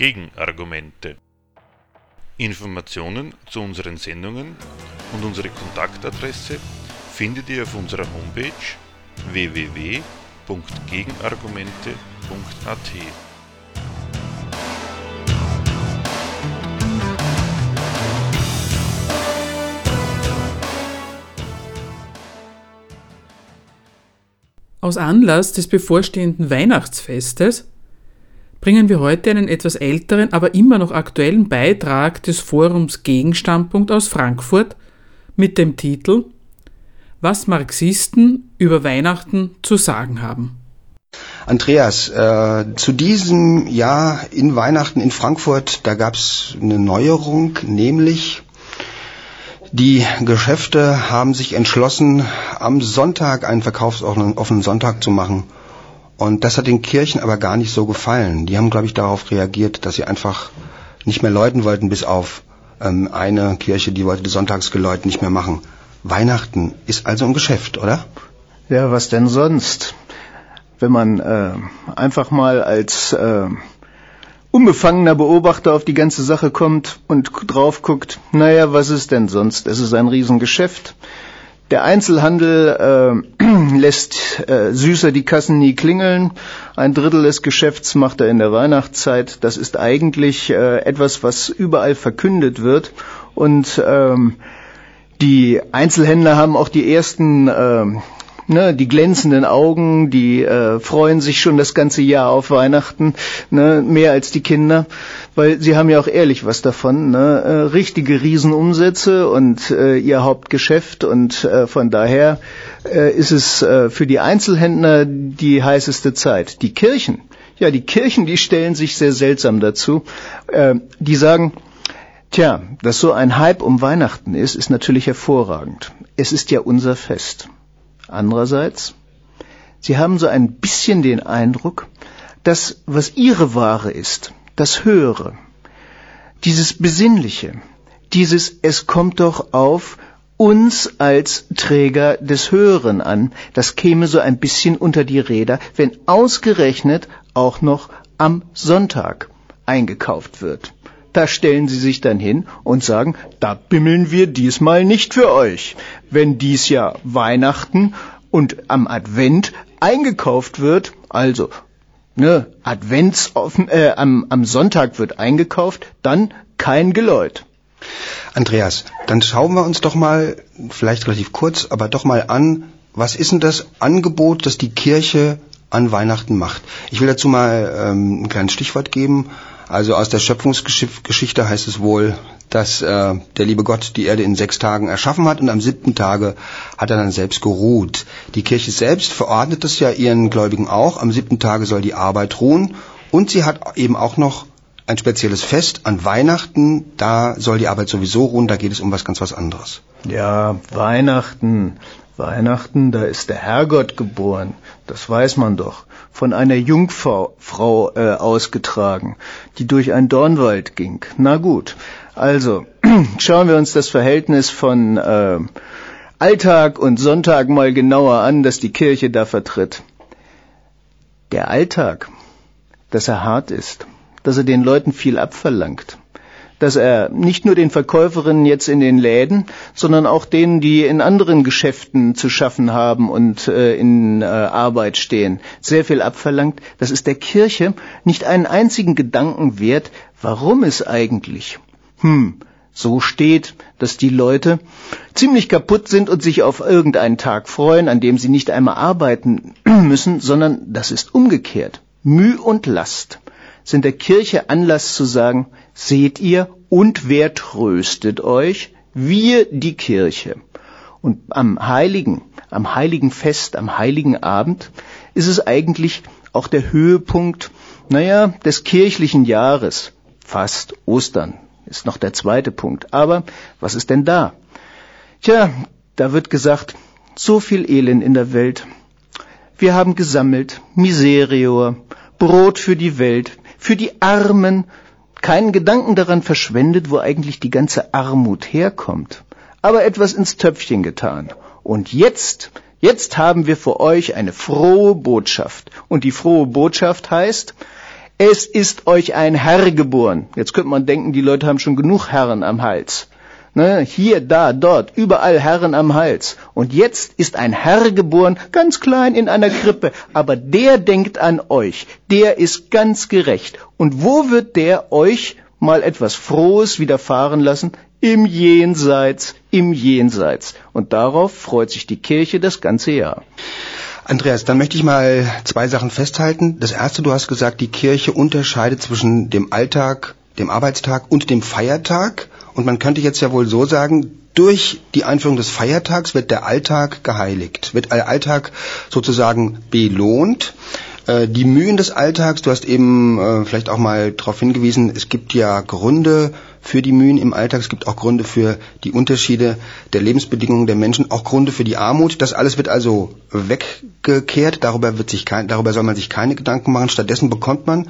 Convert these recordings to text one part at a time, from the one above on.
Gegenargumente. Informationen zu unseren Sendungen und unsere Kontaktadresse findet ihr auf unserer Homepage www.gegenargumente.at. Aus Anlass des bevorstehenden Weihnachtsfestes bringen wir heute einen etwas älteren, aber immer noch aktuellen Beitrag des Forums Gegenstandpunkt aus Frankfurt mit dem Titel Was Marxisten über Weihnachten zu sagen haben. Andreas, äh, zu diesem Jahr in Weihnachten in Frankfurt, da gab es eine Neuerung, nämlich die Geschäfte haben sich entschlossen, am Sonntag einen verkaufsoffenen Sonntag zu machen. Und das hat den Kirchen aber gar nicht so gefallen. Die haben, glaube ich, darauf reagiert, dass sie einfach nicht mehr läuten wollten, bis auf ähm, eine Kirche, die wollte das Sonntagsgeläut nicht mehr machen. Weihnachten ist also ein Geschäft, oder? Ja, was denn sonst? Wenn man äh, einfach mal als äh, unbefangener Beobachter auf die ganze Sache kommt und drauf guckt, naja, was ist denn sonst? Es ist ein Riesengeschäft. Der Einzelhandel äh, lässt äh, süßer die Kassen nie klingeln. Ein Drittel des Geschäfts macht er in der Weihnachtszeit. Das ist eigentlich äh, etwas, was überall verkündet wird. Und ähm, die Einzelhändler haben auch die ersten äh, ne, die glänzenden Augen, die äh, freuen sich schon das ganze Jahr auf Weihnachten, ne, mehr als die Kinder, weil sie haben ja auch ehrlich was davon, ne, äh, richtige Riesenumsätze und äh, ihr Hauptgeschäft und äh, von daher äh, ist es äh, für die Einzelhändler die heißeste Zeit. Die Kirchen, ja, die Kirchen, die stellen sich sehr seltsam dazu. Äh, die sagen, Tja, dass so ein Hype um Weihnachten ist, ist natürlich hervorragend. Es ist ja unser Fest. Andererseits, Sie haben so ein bisschen den Eindruck, dass was Ihre Ware ist, das Höhere, dieses Besinnliche, dieses Es kommt doch auf uns als Träger des Höheren an, das käme so ein bisschen unter die Räder, wenn ausgerechnet auch noch am Sonntag eingekauft wird. Da stellen sie sich dann hin und sagen, da bimmeln wir diesmal nicht für euch. Wenn dies Jahr Weihnachten und am Advent eingekauft wird, also ne, Advents äh, am, am Sonntag wird eingekauft, dann kein Geläut. Andreas, dann schauen wir uns doch mal, vielleicht relativ kurz, aber doch mal an, was ist denn das Angebot, das die Kirche an Weihnachten macht? Ich will dazu mal ähm, ein kleines Stichwort geben. Also aus der Schöpfungsgeschichte heißt es wohl, dass äh, der liebe Gott die Erde in sechs Tagen erschaffen hat und am siebten Tage hat er dann selbst geruht. Die Kirche selbst verordnet das ja ihren Gläubigen auch. Am siebten Tage soll die Arbeit ruhen und sie hat eben auch noch ein spezielles Fest an Weihnachten. Da soll die Arbeit sowieso ruhen. Da geht es um was ganz was anderes. Ja, Weihnachten. Weihnachten, da ist der Herrgott geboren. Das weiß man doch von einer Jungfrau Frau, äh, ausgetragen, die durch einen Dornwald ging. Na gut, also schauen wir uns das Verhältnis von äh, Alltag und Sonntag mal genauer an, das die Kirche da vertritt. Der Alltag, dass er hart ist, dass er den Leuten viel abverlangt, dass er nicht nur den Verkäuferinnen jetzt in den Läden, sondern auch denen, die in anderen Geschäften zu schaffen haben und äh, in äh, Arbeit stehen, sehr viel abverlangt. Das ist der Kirche nicht einen einzigen Gedanken wert, warum es eigentlich, hm, so steht, dass die Leute ziemlich kaputt sind und sich auf irgendeinen Tag freuen, an dem sie nicht einmal arbeiten müssen, sondern das ist umgekehrt. Müh und Last sind der Kirche Anlass zu sagen, seht ihr, und wer tröstet euch? Wir, die Kirche. Und am heiligen, am heiligen Fest, am heiligen Abend ist es eigentlich auch der Höhepunkt, naja, des kirchlichen Jahres. Fast Ostern ist noch der zweite Punkt. Aber was ist denn da? Tja, da wird gesagt, so viel Elend in der Welt. Wir haben gesammelt, Miserior, Brot für die Welt, für die Armen, keinen Gedanken daran verschwendet, wo eigentlich die ganze Armut herkommt, aber etwas ins Töpfchen getan. Und jetzt, jetzt haben wir für euch eine frohe Botschaft. Und die frohe Botschaft heißt, Es ist euch ein Herr geboren. Jetzt könnte man denken, die Leute haben schon genug Herren am Hals. Ne, hier, da, dort, überall Herren am Hals. Und jetzt ist ein Herr geboren, ganz klein in einer Krippe, aber der denkt an euch, der ist ganz gerecht. Und wo wird der euch mal etwas Frohes widerfahren lassen? Im Jenseits, im Jenseits. Und darauf freut sich die Kirche das ganze Jahr. Andreas, dann möchte ich mal zwei Sachen festhalten. Das erste, du hast gesagt, die Kirche unterscheidet zwischen dem Alltag, dem Arbeitstag und dem Feiertag. Und man könnte jetzt ja wohl so sagen, durch die Einführung des Feiertags wird der Alltag geheiligt, wird der Alltag sozusagen belohnt. Äh, die Mühen des Alltags, du hast eben äh, vielleicht auch mal darauf hingewiesen, es gibt ja Gründe für die Mühen im Alltag, es gibt auch Gründe für die Unterschiede der Lebensbedingungen der Menschen, auch Gründe für die Armut. Das alles wird also weggekehrt, darüber, wird sich kein, darüber soll man sich keine Gedanken machen. Stattdessen bekommt man,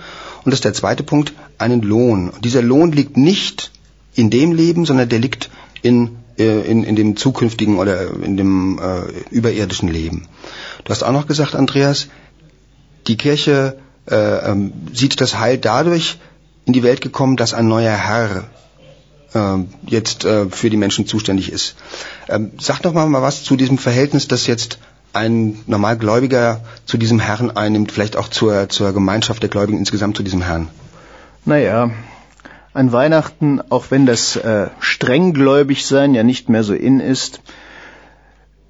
und das ist der zweite Punkt, einen Lohn. Und dieser Lohn liegt nicht in dem Leben, sondern der liegt in, äh, in, in dem zukünftigen oder in dem äh, überirdischen Leben. Du hast auch noch gesagt, Andreas, die Kirche äh, ähm, sieht das Heil dadurch in die Welt gekommen, dass ein neuer Herr äh, jetzt äh, für die Menschen zuständig ist. Ähm, sag doch mal, mal was zu diesem Verhältnis, das jetzt ein Normalgläubiger zu diesem Herrn einnimmt, vielleicht auch zur, zur Gemeinschaft der Gläubigen insgesamt zu diesem Herrn. Naja, an Weihnachten, auch wenn das äh, strenggläubig sein ja nicht mehr so in ist,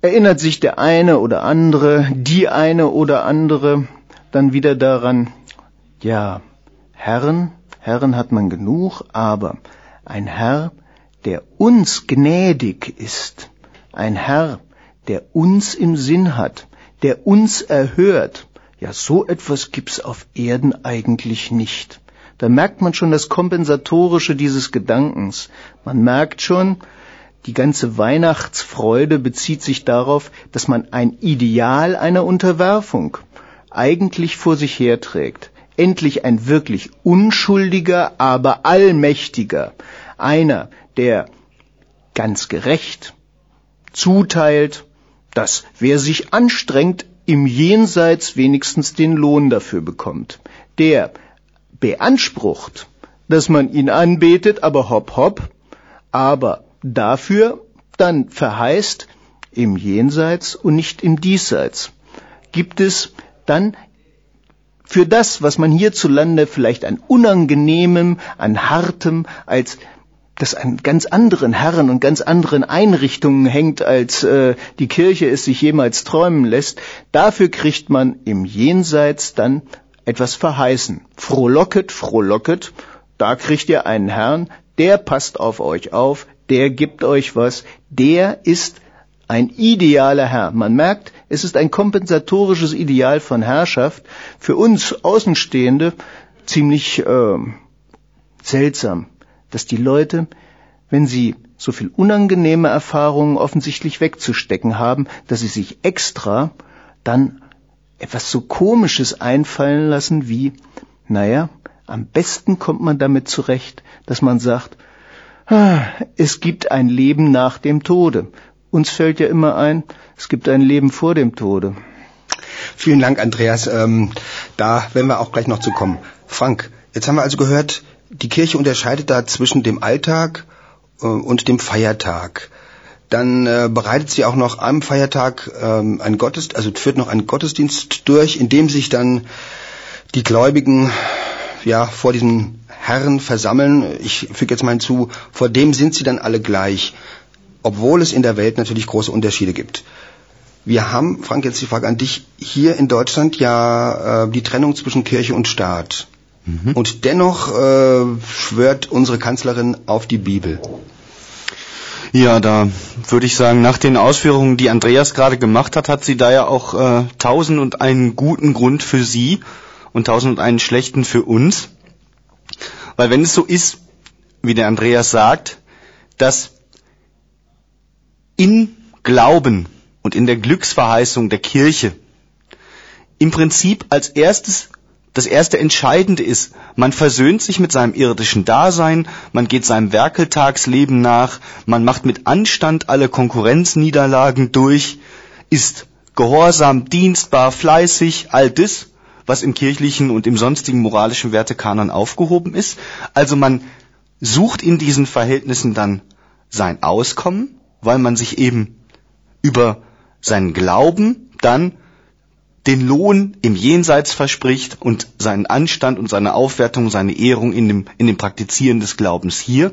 erinnert sich der eine oder andere, die eine oder andere dann wieder daran, ja, Herren, Herren hat man genug, aber ein Herr, der uns gnädig ist, ein Herr, der uns im Sinn hat, der uns erhört, ja, so etwas gibt's auf Erden eigentlich nicht. Da merkt man schon das Kompensatorische dieses Gedankens. Man merkt schon, die ganze Weihnachtsfreude bezieht sich darauf, dass man ein Ideal einer Unterwerfung eigentlich vor sich herträgt. Endlich ein wirklich unschuldiger, aber allmächtiger. Einer, der ganz gerecht zuteilt, dass wer sich anstrengt, im Jenseits wenigstens den Lohn dafür bekommt. Der, beansprucht, dass man ihn anbetet, aber hopp hopp, aber dafür dann verheißt im Jenseits und nicht im Diesseits. Gibt es dann für das, was man hierzulande vielleicht an unangenehmem, an hartem, als das an ganz anderen Herren und ganz anderen Einrichtungen hängt, als äh, die Kirche es sich jemals träumen lässt, dafür kriegt man im Jenseits dann etwas verheißen. Frohlocket, frohlocket, da kriegt ihr einen Herrn, der passt auf euch auf, der gibt euch was, der ist ein idealer Herr. Man merkt, es ist ein kompensatorisches Ideal von Herrschaft. Für uns Außenstehende ziemlich äh, seltsam, dass die Leute, wenn sie so viel unangenehme Erfahrungen offensichtlich wegzustecken haben, dass sie sich extra dann etwas so Komisches einfallen lassen wie, naja, am besten kommt man damit zurecht, dass man sagt, ah, es gibt ein Leben nach dem Tode. Uns fällt ja immer ein, es gibt ein Leben vor dem Tode. Vielen Dank, Andreas. Ähm, da werden wir auch gleich noch zu kommen. Frank, jetzt haben wir also gehört, die Kirche unterscheidet da zwischen dem Alltag äh, und dem Feiertag dann äh, bereitet sie auch noch am Feiertag ähm, einen Gottesdienst, also führt noch einen Gottesdienst durch, in dem sich dann die Gläubigen ja vor diesem Herrn versammeln. Ich füge jetzt mal hinzu, vor dem sind sie dann alle gleich, obwohl es in der Welt natürlich große Unterschiede gibt. Wir haben, Frank, jetzt die Frage an dich, hier in Deutschland ja äh, die Trennung zwischen Kirche und Staat. Mhm. Und dennoch äh, schwört unsere Kanzlerin auf die Bibel. Ja, da würde ich sagen, nach den Ausführungen, die Andreas gerade gemacht hat, hat sie da ja auch äh, tausend und einen guten Grund für sie und tausend und einen schlechten für uns. Weil wenn es so ist, wie der Andreas sagt, dass in Glauben und in der Glücksverheißung der Kirche im Prinzip als erstes das erste Entscheidende ist, man versöhnt sich mit seinem irdischen Dasein, man geht seinem Werkeltagsleben nach, man macht mit Anstand alle Konkurrenzniederlagen durch, ist gehorsam, dienstbar, fleißig, all das, was im kirchlichen und im sonstigen moralischen Wertekanon aufgehoben ist. Also man sucht in diesen Verhältnissen dann sein Auskommen, weil man sich eben über seinen Glauben dann den Lohn im Jenseits verspricht und seinen Anstand und seine Aufwertung, seine Ehrung in dem, in dem Praktizieren des Glaubens hier,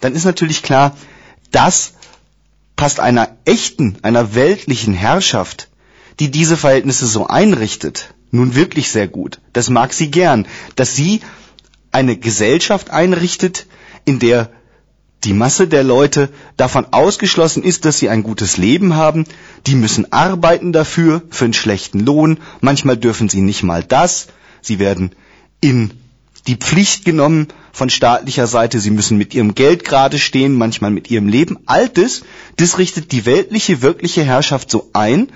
dann ist natürlich klar, das passt einer echten, einer weltlichen Herrschaft, die diese Verhältnisse so einrichtet, nun wirklich sehr gut. Das mag sie gern, dass sie eine Gesellschaft einrichtet, in der die Masse der Leute davon ausgeschlossen ist, dass sie ein gutes Leben haben. Die müssen arbeiten dafür, für einen schlechten Lohn. Manchmal dürfen sie nicht mal das. Sie werden in die Pflicht genommen von staatlicher Seite. Sie müssen mit ihrem Geld gerade stehen, manchmal mit ihrem Leben. All das, das richtet die weltliche, wirkliche Herrschaft so ein.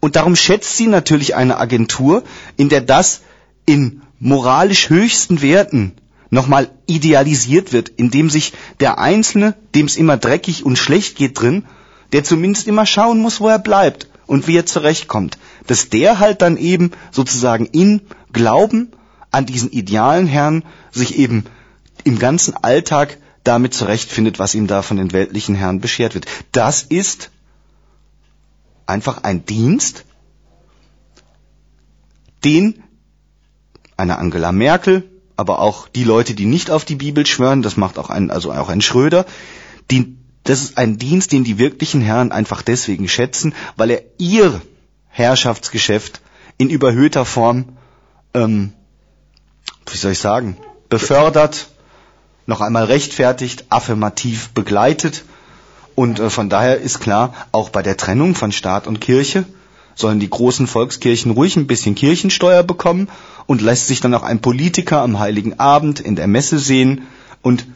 Und darum schätzt sie natürlich eine Agentur, in der das in moralisch höchsten Werten nochmal idealisiert wird, indem sich der Einzelne, dem es immer dreckig und schlecht geht drin, der zumindest immer schauen muss, wo er bleibt und wie er zurechtkommt, dass der halt dann eben sozusagen in Glauben an diesen idealen Herrn sich eben im ganzen Alltag damit zurechtfindet, was ihm da von den weltlichen Herren beschert wird. Das ist einfach ein Dienst, den eine Angela Merkel, aber auch die Leute, die nicht auf die Bibel schwören, das macht auch ein, also auch ein Schröder, die, das ist ein Dienst, den die wirklichen Herren einfach deswegen schätzen, weil er ihr Herrschaftsgeschäft in überhöhter Form, ähm, wie soll ich sagen, befördert, noch einmal rechtfertigt, affirmativ begleitet. Und äh, von daher ist klar, auch bei der Trennung von Staat und Kirche sollen die großen Volkskirchen ruhig ein bisschen Kirchensteuer bekommen und lässt sich dann auch ein Politiker am Heiligen Abend in der Messe sehen und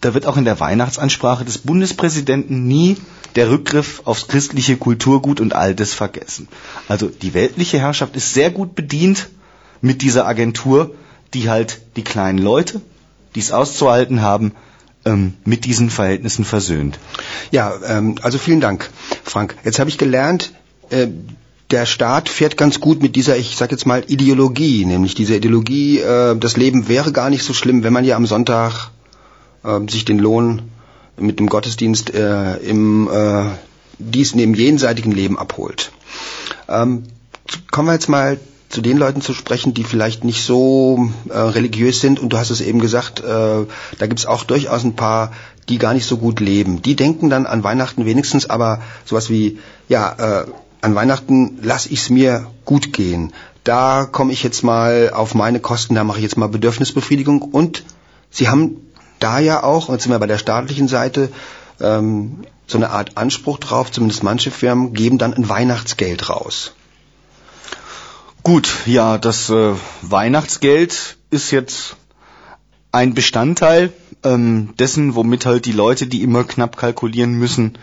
da wird auch in der Weihnachtsansprache des Bundespräsidenten nie der Rückgriff aufs christliche Kulturgut und all das vergessen. Also die weltliche Herrschaft ist sehr gut bedient mit dieser Agentur, die halt die kleinen Leute, die es auszuhalten haben, ähm, mit diesen Verhältnissen versöhnt. Ja, ähm, also vielen Dank, Frank. Jetzt habe ich gelernt, äh, der Staat fährt ganz gut mit dieser, ich sag jetzt mal, Ideologie, nämlich diese Ideologie, äh, das Leben wäre gar nicht so schlimm, wenn man ja am Sonntag äh, sich den Lohn mit dem Gottesdienst äh, im äh, dies neben jenseitigen Leben abholt. Ähm, kommen wir jetzt mal zu den Leuten zu sprechen, die vielleicht nicht so äh, religiös sind. Und du hast es eben gesagt, äh, da gibt es auch durchaus ein paar, die gar nicht so gut leben. Die denken dann an Weihnachten wenigstens aber sowas wie, ja, äh, an Weihnachten lasse ich es mir gut gehen. Da komme ich jetzt mal auf meine Kosten, da mache ich jetzt mal Bedürfnisbefriedigung. Und sie haben da ja auch, jetzt sind wir bei der staatlichen Seite, ähm, so eine Art Anspruch drauf, zumindest manche Firmen geben dann ein Weihnachtsgeld raus. Gut, ja, das äh, Weihnachtsgeld ist jetzt ein Bestandteil ähm, dessen, womit halt die Leute, die immer knapp kalkulieren müssen,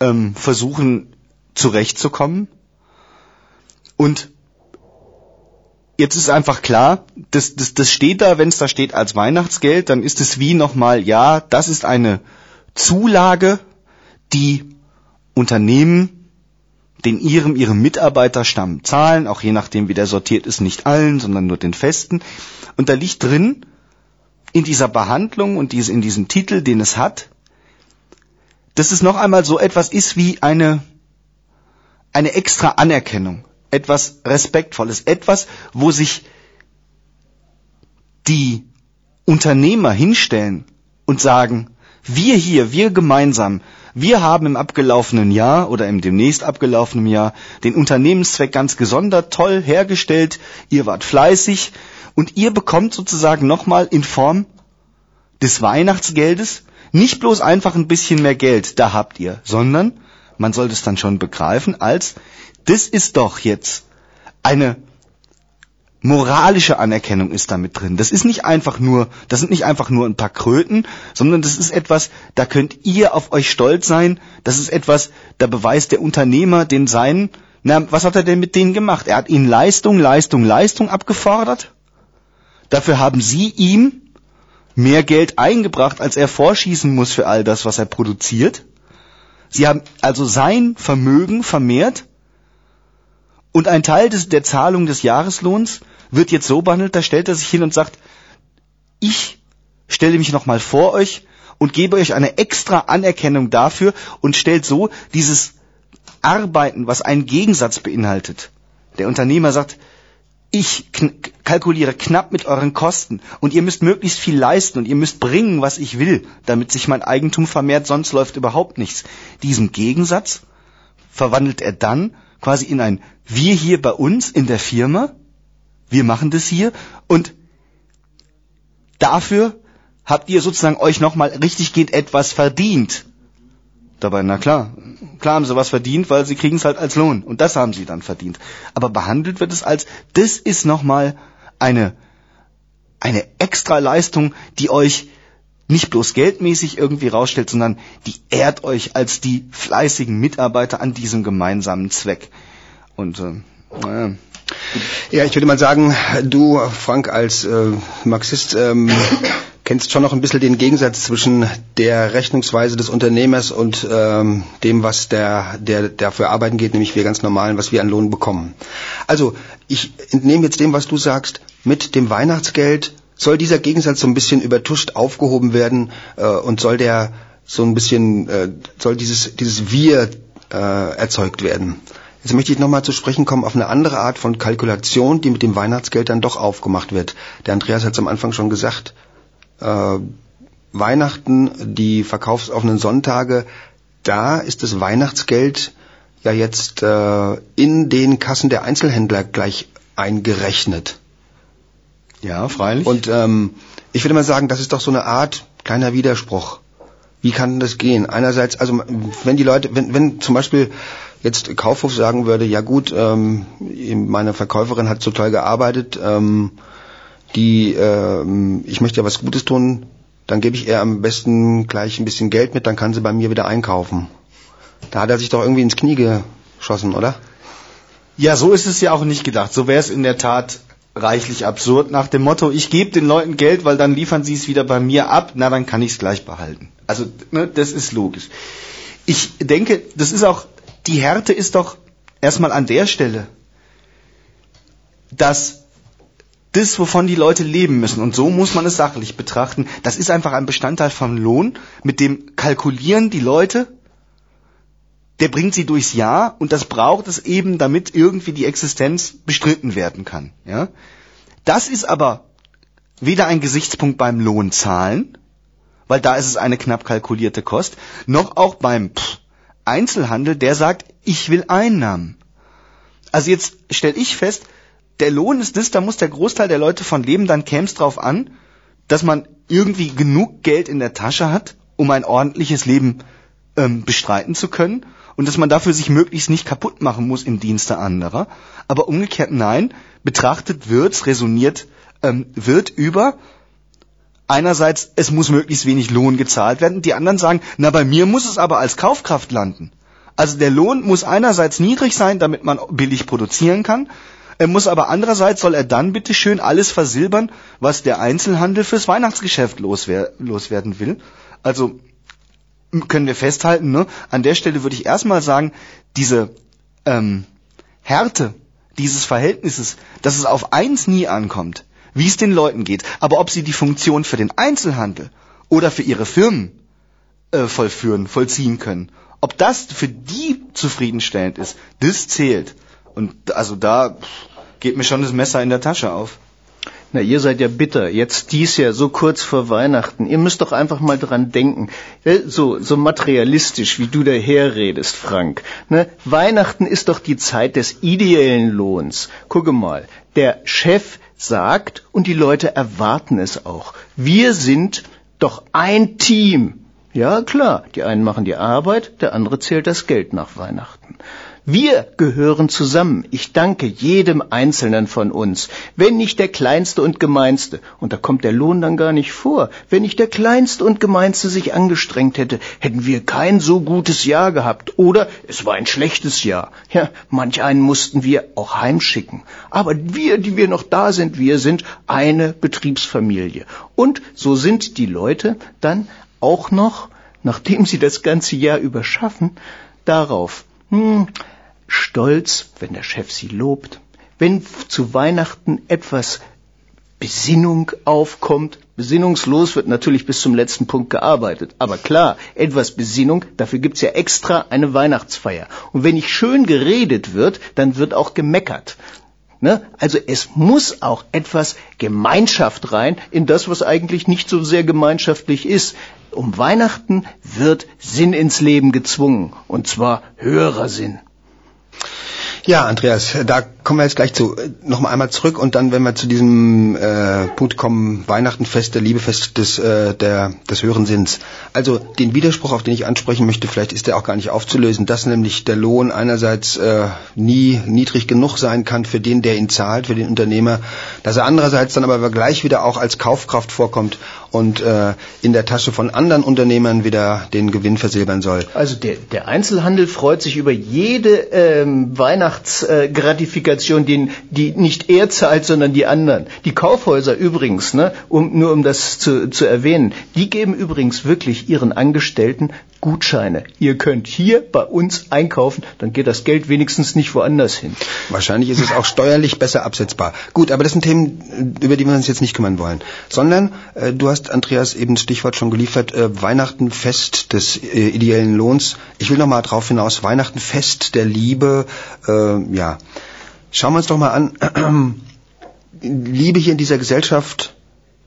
ähm, versuchen zurechtzukommen. Und jetzt ist einfach klar, das, das, das steht da, wenn es da steht als Weihnachtsgeld, dann ist es wie nochmal, ja, das ist eine Zulage, die Unternehmen den ihrem, ihrem Mitarbeiterstamm zahlen, auch je nachdem, wie der sortiert ist, nicht allen, sondern nur den festen. Und da liegt drin, in dieser Behandlung und in diesem Titel, den es hat, dass es noch einmal so etwas ist wie eine eine extra Anerkennung, etwas Respektvolles, etwas, wo sich die Unternehmer hinstellen und sagen, wir hier, wir gemeinsam, wir haben im abgelaufenen Jahr oder im demnächst abgelaufenen Jahr den Unternehmenszweck ganz gesondert toll hergestellt, ihr wart fleißig und ihr bekommt sozusagen nochmal in Form des Weihnachtsgeldes nicht bloß einfach ein bisschen mehr Geld, da habt ihr, sondern man sollte es dann schon begreifen als, das ist doch jetzt eine moralische Anerkennung ist damit drin. Das ist nicht einfach nur, das sind nicht einfach nur ein paar Kröten, sondern das ist etwas, da könnt ihr auf euch stolz sein. Das ist etwas, da beweist der Unternehmer den seinen, na, was hat er denn mit denen gemacht? Er hat ihnen Leistung, Leistung, Leistung abgefordert. Dafür haben sie ihm mehr Geld eingebracht, als er vorschießen muss für all das, was er produziert. Sie haben also sein Vermögen vermehrt und ein Teil des, der Zahlung des Jahreslohns wird jetzt so behandelt, da stellt er sich hin und sagt, ich stelle mich nochmal vor euch und gebe euch eine extra Anerkennung dafür und stellt so dieses Arbeiten, was einen Gegensatz beinhaltet. Der Unternehmer sagt, ich kalkuliere knapp mit euren Kosten und ihr müsst möglichst viel leisten und ihr müsst bringen, was ich will, damit sich mein Eigentum vermehrt, sonst läuft überhaupt nichts. Diesen Gegensatz verwandelt er dann quasi in ein Wir hier bei uns in der Firma, wir machen das hier und dafür habt ihr sozusagen euch nochmal richtig geht etwas verdient. Dabei, na klar, klar haben sie was verdient, weil sie kriegen es halt als Lohn. Und das haben sie dann verdient. Aber behandelt wird es als, das ist nochmal eine, eine extra Leistung, die euch nicht bloß geldmäßig irgendwie rausstellt, sondern die ehrt euch als die fleißigen Mitarbeiter an diesem gemeinsamen Zweck. Und äh, naja. Ja, ich würde mal sagen, du, Frank, als äh, Marxist ähm, kennst schon noch ein bisschen den Gegensatz zwischen der Rechnungsweise des Unternehmers und ähm, dem, was der, der dafür arbeiten geht, nämlich wir ganz normalen, was wir an Lohn bekommen. Also, ich entnehme jetzt dem, was du sagst, mit dem Weihnachtsgeld soll dieser Gegensatz so ein bisschen übertuscht aufgehoben werden äh, und soll der so ein bisschen, äh, soll dieses, dieses Wir äh, erzeugt werden. Jetzt möchte ich nochmal zu sprechen kommen auf eine andere Art von Kalkulation, die mit dem Weihnachtsgeld dann doch aufgemacht wird. Der Andreas hat es am Anfang schon gesagt, äh, Weihnachten, die verkaufsoffenen Sonntage, da ist das Weihnachtsgeld ja jetzt äh, in den Kassen der Einzelhändler gleich eingerechnet. Ja, freilich. Und ähm, ich würde mal sagen, das ist doch so eine Art kleiner Widerspruch. Wie kann das gehen? Einerseits, also wenn die Leute, wenn, wenn zum Beispiel jetzt Kaufhof sagen würde, ja gut, ähm, meine Verkäuferin hat so toll gearbeitet, ähm, die, ähm, ich möchte ja was Gutes tun, dann gebe ich ihr am besten gleich ein bisschen Geld mit, dann kann sie bei mir wieder einkaufen. Da hat er sich doch irgendwie ins Knie geschossen, oder? Ja, so ist es ja auch nicht gedacht. So wäre es in der Tat reichlich absurd nach dem Motto, ich gebe den Leuten Geld, weil dann liefern sie es wieder bei mir ab, na dann kann ich es gleich behalten. Also ne, das ist logisch. Ich denke, das ist auch, die Härte ist doch erstmal an der Stelle, dass das, wovon die Leute leben müssen, und so muss man es sachlich betrachten, das ist einfach ein Bestandteil vom Lohn, mit dem kalkulieren die Leute, der bringt sie durchs Jahr und das braucht es eben, damit irgendwie die Existenz bestritten werden kann. Ja? Das ist aber weder ein Gesichtspunkt beim Lohnzahlen, weil da ist es eine knapp kalkulierte Kost, noch auch beim Pff, Einzelhandel, der sagt, ich will Einnahmen. Also jetzt stelle ich fest, der Lohn ist das, da muss der Großteil der Leute von leben, dann käme es drauf an, dass man irgendwie genug Geld in der Tasche hat, um ein ordentliches Leben ähm, bestreiten zu können und dass man dafür sich möglichst nicht kaputt machen muss im Dienste anderer. Aber umgekehrt nein, betrachtet wird's, resoniert ähm, wird über einerseits, es muss möglichst wenig Lohn gezahlt werden, die anderen sagen, na bei mir muss es aber als Kaufkraft landen. Also der Lohn muss einerseits niedrig sein, damit man billig produzieren kann, er muss aber andererseits soll er dann bitte schön alles versilbern, was der Einzelhandel fürs Weihnachtsgeschäft loswer loswerden will. Also können wir festhalten, ne? an der Stelle würde ich erstmal sagen, diese ähm, Härte dieses Verhältnisses, dass es auf eins nie ankommt, wie es den Leuten geht, aber ob sie die Funktion für den Einzelhandel oder für ihre Firmen äh, vollführen, vollziehen können, ob das für die zufriedenstellend ist, das zählt. Und also da geht mir schon das Messer in der Tasche auf. Na, ihr seid ja bitter. Jetzt dies Jahr, so kurz vor Weihnachten. Ihr müsst doch einfach mal dran denken. So, so materialistisch, wie du daherredest, Frank. Ne? Weihnachten ist doch die Zeit des ideellen Lohns. Gucke mal. Der Chef sagt und die Leute erwarten es auch. Wir sind doch ein Team. Ja, klar. Die einen machen die Arbeit, der andere zählt das Geld nach Weihnachten. Wir gehören zusammen. Ich danke jedem Einzelnen von uns. Wenn nicht der Kleinste und Gemeinste, und da kommt der Lohn dann gar nicht vor, wenn nicht der Kleinste und Gemeinste sich angestrengt hätte, hätten wir kein so gutes Jahr gehabt. Oder es war ein schlechtes Jahr. Ja, manch einen mussten wir auch heimschicken. Aber wir, die wir noch da sind, wir sind eine Betriebsfamilie. Und so sind die Leute dann auch noch, nachdem sie das ganze Jahr überschaffen, darauf, hm, stolz, wenn der Chef sie lobt, wenn zu Weihnachten etwas Besinnung aufkommt. Besinnungslos wird natürlich bis zum letzten Punkt gearbeitet. Aber klar, etwas Besinnung, dafür gibt's ja extra eine Weihnachtsfeier. Und wenn nicht schön geredet wird, dann wird auch gemeckert. Ne? Also es muss auch etwas Gemeinschaft rein in das, was eigentlich nicht so sehr gemeinschaftlich ist. Um Weihnachten wird Sinn ins Leben gezwungen. Und zwar höherer Sinn. Ja, Andreas, da kommen wir jetzt gleich zu. Nochmal einmal zurück und dann, wenn wir zu diesem äh, Punkt kommen, Weihnachtenfest, der Liebefest des, äh, der, des höheren Sinns. Also den Widerspruch, auf den ich ansprechen möchte, vielleicht ist der auch gar nicht aufzulösen, dass nämlich der Lohn einerseits äh, nie niedrig genug sein kann für den, der ihn zahlt, für den Unternehmer, dass er andererseits dann aber gleich wieder auch als Kaufkraft vorkommt und äh, in der Tasche von anderen Unternehmern wieder den Gewinn versilbern soll. Also der, der Einzelhandel freut sich über jede ähm, Weihnachtsgratifikation, die, die nicht er zahlt, sondern die anderen. Die Kaufhäuser übrigens, ne, um, nur um das zu, zu erwähnen, die geben übrigens wirklich ihren Angestellten Gutscheine. Ihr könnt hier bei uns einkaufen, dann geht das Geld wenigstens nicht woanders hin. Wahrscheinlich ist es auch steuerlich besser absetzbar. Gut, aber das sind Themen, über die wir uns jetzt nicht kümmern wollen. Sondern äh, du hast, Andreas, eben das Stichwort schon geliefert, äh, Weihnachten Fest des äh, ideellen Lohns. Ich will noch mal drauf hinaus, Weihnachten Fest der Liebe. Äh, ja, schauen wir uns doch mal an. Liebe hier in dieser Gesellschaft,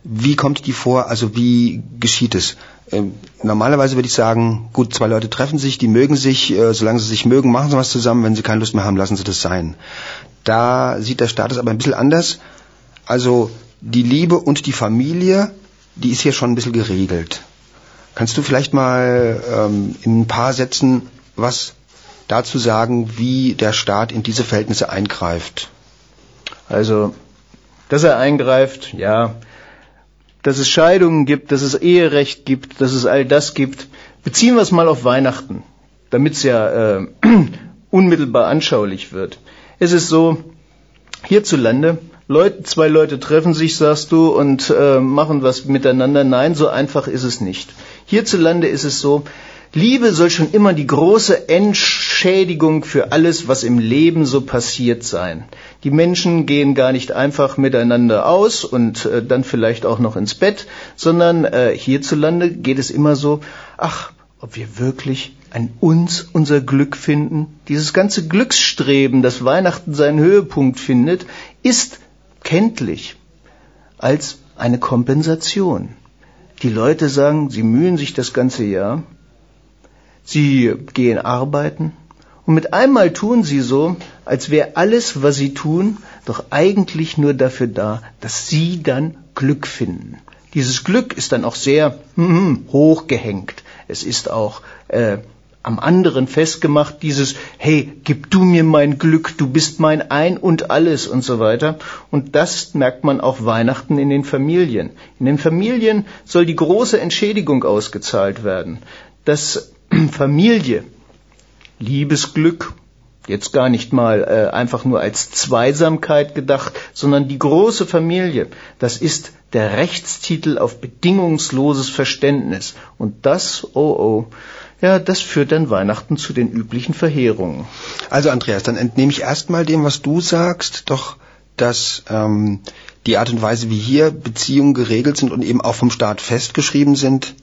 wie kommt die vor? Also wie geschieht es? Ähm, normalerweise würde ich sagen, gut, zwei Leute treffen sich, die mögen sich, äh, solange sie sich mögen, machen sie was zusammen, wenn sie keine Lust mehr haben, lassen sie das sein. Da sieht der Status aber ein bisschen anders. Also die Liebe und die Familie, die ist hier schon ein bisschen geregelt. Kannst du vielleicht mal ähm, in ein paar Sätzen was dazu sagen, wie der Staat in diese Verhältnisse eingreift? Also, dass er eingreift, ja, dass es Scheidungen gibt, dass es Eherecht gibt, dass es all das gibt. Beziehen wir es mal auf Weihnachten, damit es ja äh, unmittelbar anschaulich wird. Es ist so, hierzulande, Leute, zwei Leute treffen sich, sagst du, und äh, machen was miteinander. Nein, so einfach ist es nicht. Hierzulande ist es so, Liebe soll schon immer die große Entschädigung für alles, was im Leben so passiert sein. Die Menschen gehen gar nicht einfach miteinander aus und äh, dann vielleicht auch noch ins Bett, sondern äh, hierzulande geht es immer so, ach, ob wir wirklich an uns unser Glück finden. Dieses ganze Glücksstreben, das Weihnachten seinen Höhepunkt findet, ist kenntlich als eine Kompensation. Die Leute sagen, sie mühen sich das ganze Jahr, Sie gehen arbeiten und mit einmal tun sie so, als wäre alles, was sie tun, doch eigentlich nur dafür da, dass sie dann Glück finden. Dieses Glück ist dann auch sehr hm, hochgehängt. Es ist auch äh, am anderen festgemacht, dieses, hey, gib du mir mein Glück, du bist mein Ein und alles und so weiter. Und das merkt man auch Weihnachten in den Familien. In den Familien soll die große Entschädigung ausgezahlt werden. Das Familie, Liebesglück, jetzt gar nicht mal äh, einfach nur als Zweisamkeit gedacht, sondern die große Familie, das ist der Rechtstitel auf bedingungsloses Verständnis. Und das, oh oh, ja, das führt dann Weihnachten zu den üblichen Verheerungen. Also Andreas, dann entnehme ich erstmal dem, was du sagst, doch, dass ähm, die Art und Weise, wie hier Beziehungen geregelt sind und eben auch vom Staat festgeschrieben sind,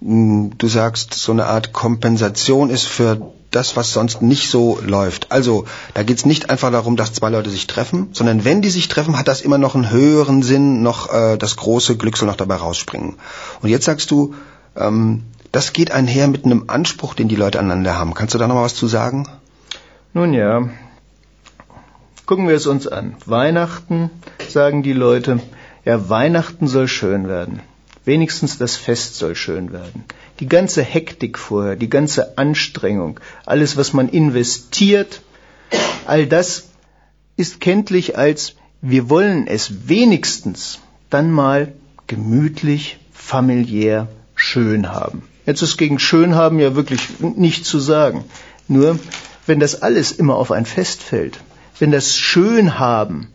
du sagst, so eine Art Kompensation ist für das, was sonst nicht so läuft. Also da geht es nicht einfach darum, dass zwei Leute sich treffen, sondern wenn die sich treffen, hat das immer noch einen höheren Sinn, noch äh, das große Glück soll noch dabei rausspringen. Und jetzt sagst du, ähm, das geht einher mit einem Anspruch, den die Leute aneinander haben. Kannst du da noch mal was zu sagen? Nun ja, gucken wir es uns an. Weihnachten, sagen die Leute, ja, Weihnachten soll schön werden. Wenigstens das Fest soll schön werden. Die ganze Hektik vorher, die ganze Anstrengung, alles, was man investiert, all das ist kenntlich als wir wollen es wenigstens dann mal gemütlich, familiär, schön haben. Jetzt ist gegen schön haben ja wirklich nichts zu sagen. Nur, wenn das alles immer auf ein Fest fällt, wenn das schön haben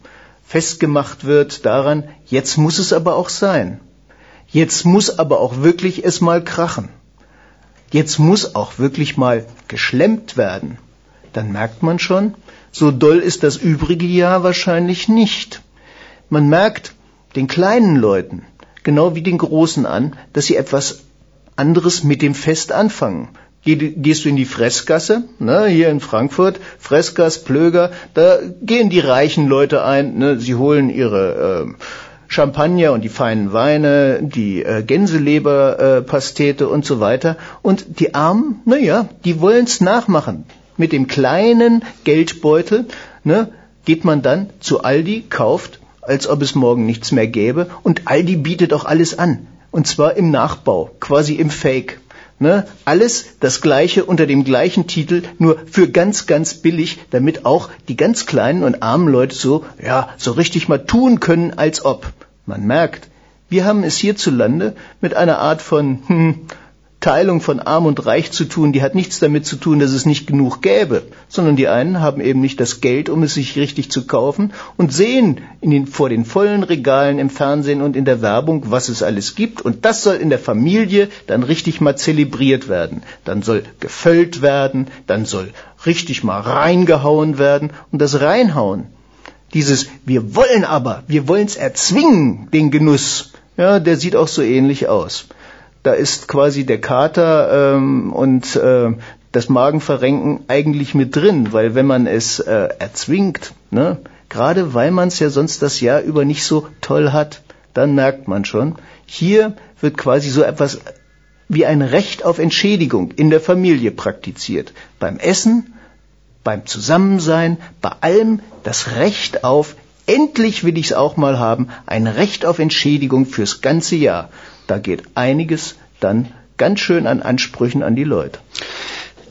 festgemacht wird daran, jetzt muss es aber auch sein. Jetzt muss aber auch wirklich es mal krachen. Jetzt muss auch wirklich mal geschlemmt werden. dann merkt man schon, so doll ist das übrige Jahr wahrscheinlich nicht. Man merkt den kleinen Leuten, genau wie den Großen an, dass sie etwas anderes mit dem Fest anfangen. Gehst du in die Fressgasse, ne, hier in Frankfurt, Fressgass, Plöger, da gehen die reichen Leute ein, ne, sie holen ihre äh, Champagner und die feinen Weine, die äh, Gänseleberpastete äh, und so weiter. Und die Armen, naja, die wollen's nachmachen. Mit dem kleinen Geldbeutel ne, geht man dann zu Aldi, kauft, als ob es morgen nichts mehr gäbe. Und Aldi bietet auch alles an. Und zwar im Nachbau, quasi im Fake. Ne? Alles das Gleiche unter dem gleichen Titel, nur für ganz, ganz billig, damit auch die ganz kleinen und armen Leute so, ja, so richtig mal tun können, als ob. Man merkt, wir haben es hierzulande mit einer Art von hm, Teilung von Arm und Reich zu tun, die hat nichts damit zu tun, dass es nicht genug gäbe, sondern die einen haben eben nicht das Geld, um es sich richtig zu kaufen und sehen den, vor den vollen Regalen im Fernsehen und in der Werbung, was es alles gibt. Und das soll in der Familie dann richtig mal zelebriert werden. Dann soll gefüllt werden, dann soll richtig mal reingehauen werden. Und das Reinhauen, dieses wir wollen aber, wir wollen es erzwingen, den Genuss, ja, der sieht auch so ähnlich aus da ist quasi der Kater ähm, und äh, das Magenverrenken eigentlich mit drin, weil wenn man es äh, erzwingt, ne, gerade weil man es ja sonst das Jahr über nicht so toll hat, dann merkt man schon, hier wird quasi so etwas wie ein Recht auf Entschädigung in der Familie praktiziert. Beim Essen, beim Zusammensein, bei allem das Recht auf, endlich will ich es auch mal haben, ein Recht auf Entschädigung fürs ganze Jahr. Da geht einiges dann ganz schön an Ansprüchen an die Leute.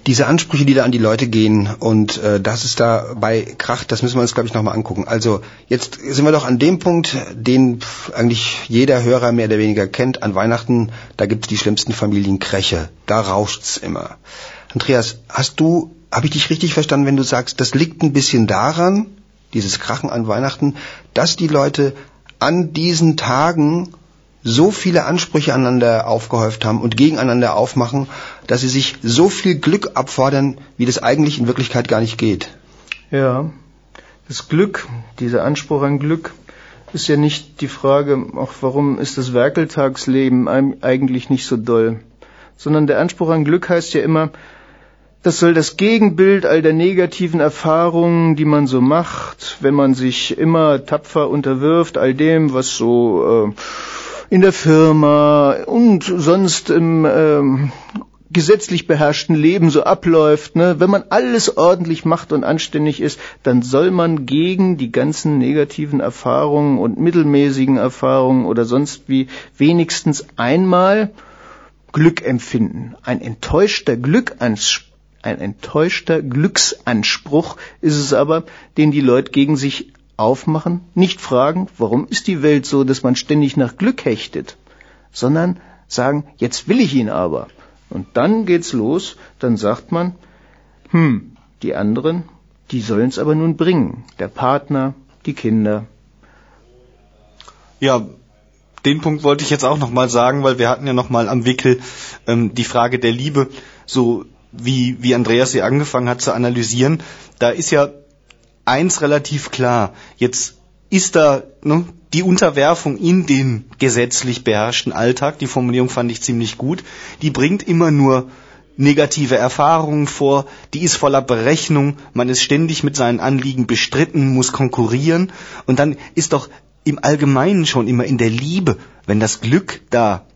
Diese Ansprüche, die da an die Leute gehen und äh, das ist da bei Kracht, das müssen wir uns, glaube ich, nochmal angucken. Also jetzt sind wir doch an dem Punkt, den eigentlich jeder Hörer mehr oder weniger kennt. An Weihnachten, da gibt es die schlimmsten Familienkräche. Da rauscht's immer. Andreas, hast du, habe ich dich richtig verstanden, wenn du sagst, das liegt ein bisschen daran, dieses Krachen an Weihnachten, dass die Leute an diesen Tagen so viele Ansprüche aneinander aufgehäuft haben und gegeneinander aufmachen, dass sie sich so viel Glück abfordern, wie das eigentlich in Wirklichkeit gar nicht geht. Ja, das Glück, dieser Anspruch an Glück, ist ja nicht die Frage, auch warum ist das Werkeltagsleben eigentlich nicht so doll, sondern der Anspruch an Glück heißt ja immer, das soll das Gegenbild all der negativen Erfahrungen, die man so macht, wenn man sich immer tapfer unterwirft, all dem, was so äh, in der Firma und sonst im ähm, gesetzlich beherrschten Leben so abläuft, ne, wenn man alles ordentlich macht und anständig ist, dann soll man gegen die ganzen negativen Erfahrungen und mittelmäßigen Erfahrungen oder sonst wie wenigstens einmal Glück empfinden. Ein enttäuschter Glückanspruch ein enttäuschter Glücksanspruch ist es aber, den die Leute gegen sich aufmachen, nicht fragen, warum ist die Welt so, dass man ständig nach Glück hechtet, sondern sagen, jetzt will ich ihn aber. Und dann geht's los, dann sagt man, hm, die anderen, die sollen's aber nun bringen, der Partner, die Kinder. Ja, den Punkt wollte ich jetzt auch nochmal sagen, weil wir hatten ja nochmal am Wickel ähm, die Frage der Liebe, so wie, wie Andreas sie angefangen hat zu analysieren. Da ist ja eins relativ klar. Jetzt ist da ne, die Unterwerfung in den gesetzlich beherrschten Alltag, die Formulierung fand ich ziemlich gut, die bringt immer nur negative Erfahrungen vor, die ist voller Berechnung, man ist ständig mit seinen Anliegen bestritten, muss konkurrieren und dann ist doch im Allgemeinen schon immer in der Liebe, wenn das Glück da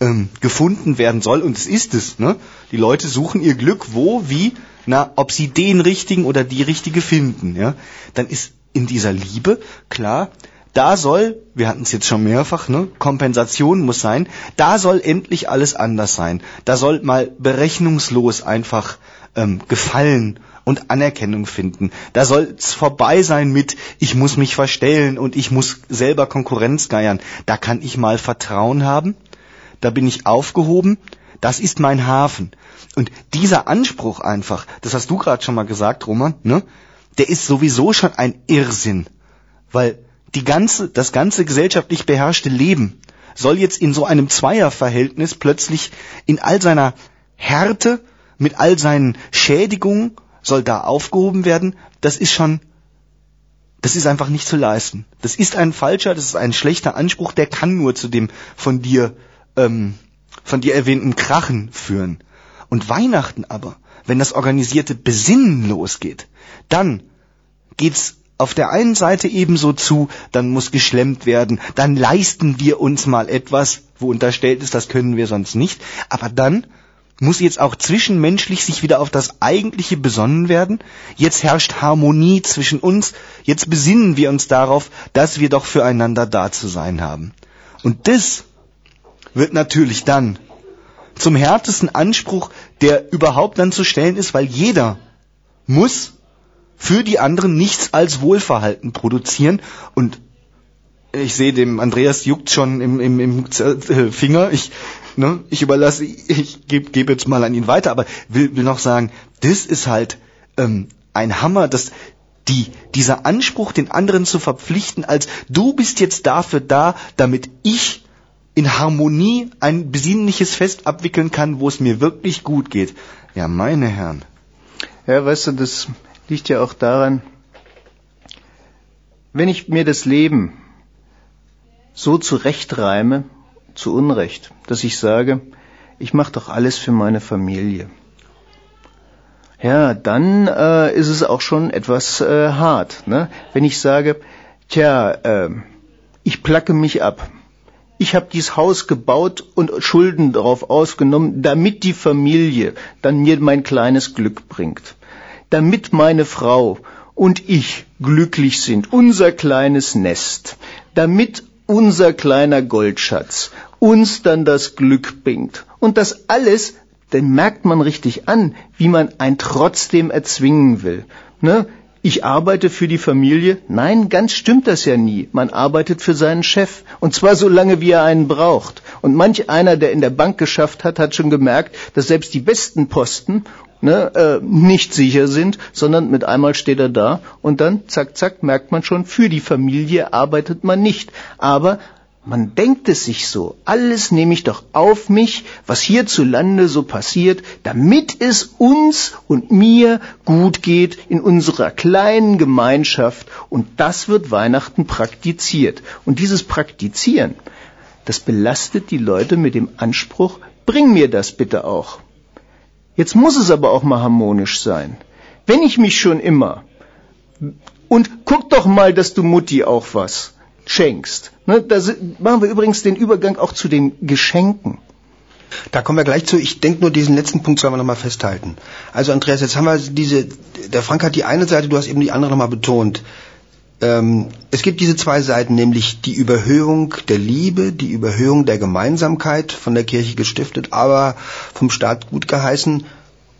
ähm, gefunden werden soll, und es ist es, ne? die Leute suchen ihr Glück wo, wie, na, ob sie den richtigen oder die richtige finden, ja, dann ist in dieser Liebe klar, da soll, wir hatten es jetzt schon mehrfach, ne, Kompensation muss sein, da soll endlich alles anders sein. Da soll mal berechnungslos einfach ähm, gefallen und Anerkennung finden. Da soll es vorbei sein mit, ich muss mich verstellen und ich muss selber Konkurrenz geiern. Da kann ich mal Vertrauen haben, da bin ich aufgehoben, das ist mein Hafen. Und dieser Anspruch einfach, das hast du gerade schon mal gesagt, Roman, ne? Der ist sowieso schon ein Irrsinn, weil die ganze, das ganze gesellschaftlich beherrschte Leben soll jetzt in so einem Zweierverhältnis plötzlich in all seiner Härte, mit all seinen Schädigungen, soll da aufgehoben werden, das ist schon, das ist einfach nicht zu leisten. Das ist ein falscher, das ist ein schlechter Anspruch, der kann nur zu dem von dir, ähm, von dir erwähnten Krachen führen. Und Weihnachten aber, wenn das organisierte Besinnen losgeht, dann geht's auf der einen Seite ebenso zu, dann muss geschlemmt werden, dann leisten wir uns mal etwas, wo unterstellt ist, das können wir sonst nicht, aber dann muss jetzt auch zwischenmenschlich sich wieder auf das Eigentliche besonnen werden? Jetzt herrscht Harmonie zwischen uns, jetzt besinnen wir uns darauf, dass wir doch füreinander da zu sein haben. Und das wird natürlich dann zum härtesten Anspruch, der überhaupt dann zu stellen ist, weil jeder muss für die anderen nichts als Wohlverhalten produzieren und ich sehe dem Andreas juckt schon im, im, im Finger. Ich, ne, ich überlasse, ich gebe geb jetzt mal an ihn weiter, aber will, will noch sagen, das ist halt ähm, ein Hammer, dass die, dieser Anspruch, den anderen zu verpflichten, als du bist jetzt dafür da, damit ich in Harmonie ein besinnliches Fest abwickeln kann, wo es mir wirklich gut geht. Ja, meine Herren. Ja, weißt du, das liegt ja auch daran, wenn ich mir das Leben so zurechtreime, zu Unrecht, dass ich sage, ich mache doch alles für meine Familie. Ja, dann äh, ist es auch schon etwas äh, hart. Ne? Wenn ich sage, tja, äh, ich placke mich ab. Ich habe dieses Haus gebaut und Schulden darauf ausgenommen, damit die Familie dann mir mein kleines Glück bringt damit meine Frau und ich glücklich sind, unser kleines Nest, damit unser kleiner Goldschatz uns dann das Glück bringt. Und das alles, dann merkt man richtig an, wie man ein trotzdem erzwingen will. Ne? Ich arbeite für die Familie. Nein, ganz stimmt das ja nie. Man arbeitet für seinen Chef. Und zwar so lange, wie er einen braucht. Und manch einer, der in der Bank geschafft hat, hat schon gemerkt, dass selbst die besten Posten ne, äh, nicht sicher sind, sondern mit einmal steht er da und dann, zack, zack, merkt man schon, für die Familie arbeitet man nicht. Aber man denkt es sich so, alles nehme ich doch auf mich, was hierzulande so passiert, damit es uns und mir gut geht in unserer kleinen Gemeinschaft. Und das wird Weihnachten praktiziert. Und dieses Praktizieren, das belastet die Leute mit dem Anspruch, bring mir das bitte auch. Jetzt muss es aber auch mal harmonisch sein. Wenn ich mich schon immer und guck doch mal, dass du Mutti auch was schenkst. Ne, da machen wir übrigens den Übergang auch zu den Geschenken. Da kommen wir gleich zu. Ich denke nur, diesen letzten Punkt sollen wir nochmal festhalten. Also Andreas, jetzt haben wir diese, der Frank hat die eine Seite, du hast eben die andere nochmal betont. Ähm, es gibt diese zwei Seiten, nämlich die Überhöhung der Liebe, die Überhöhung der Gemeinsamkeit, von der Kirche gestiftet, aber vom Staat gut geheißen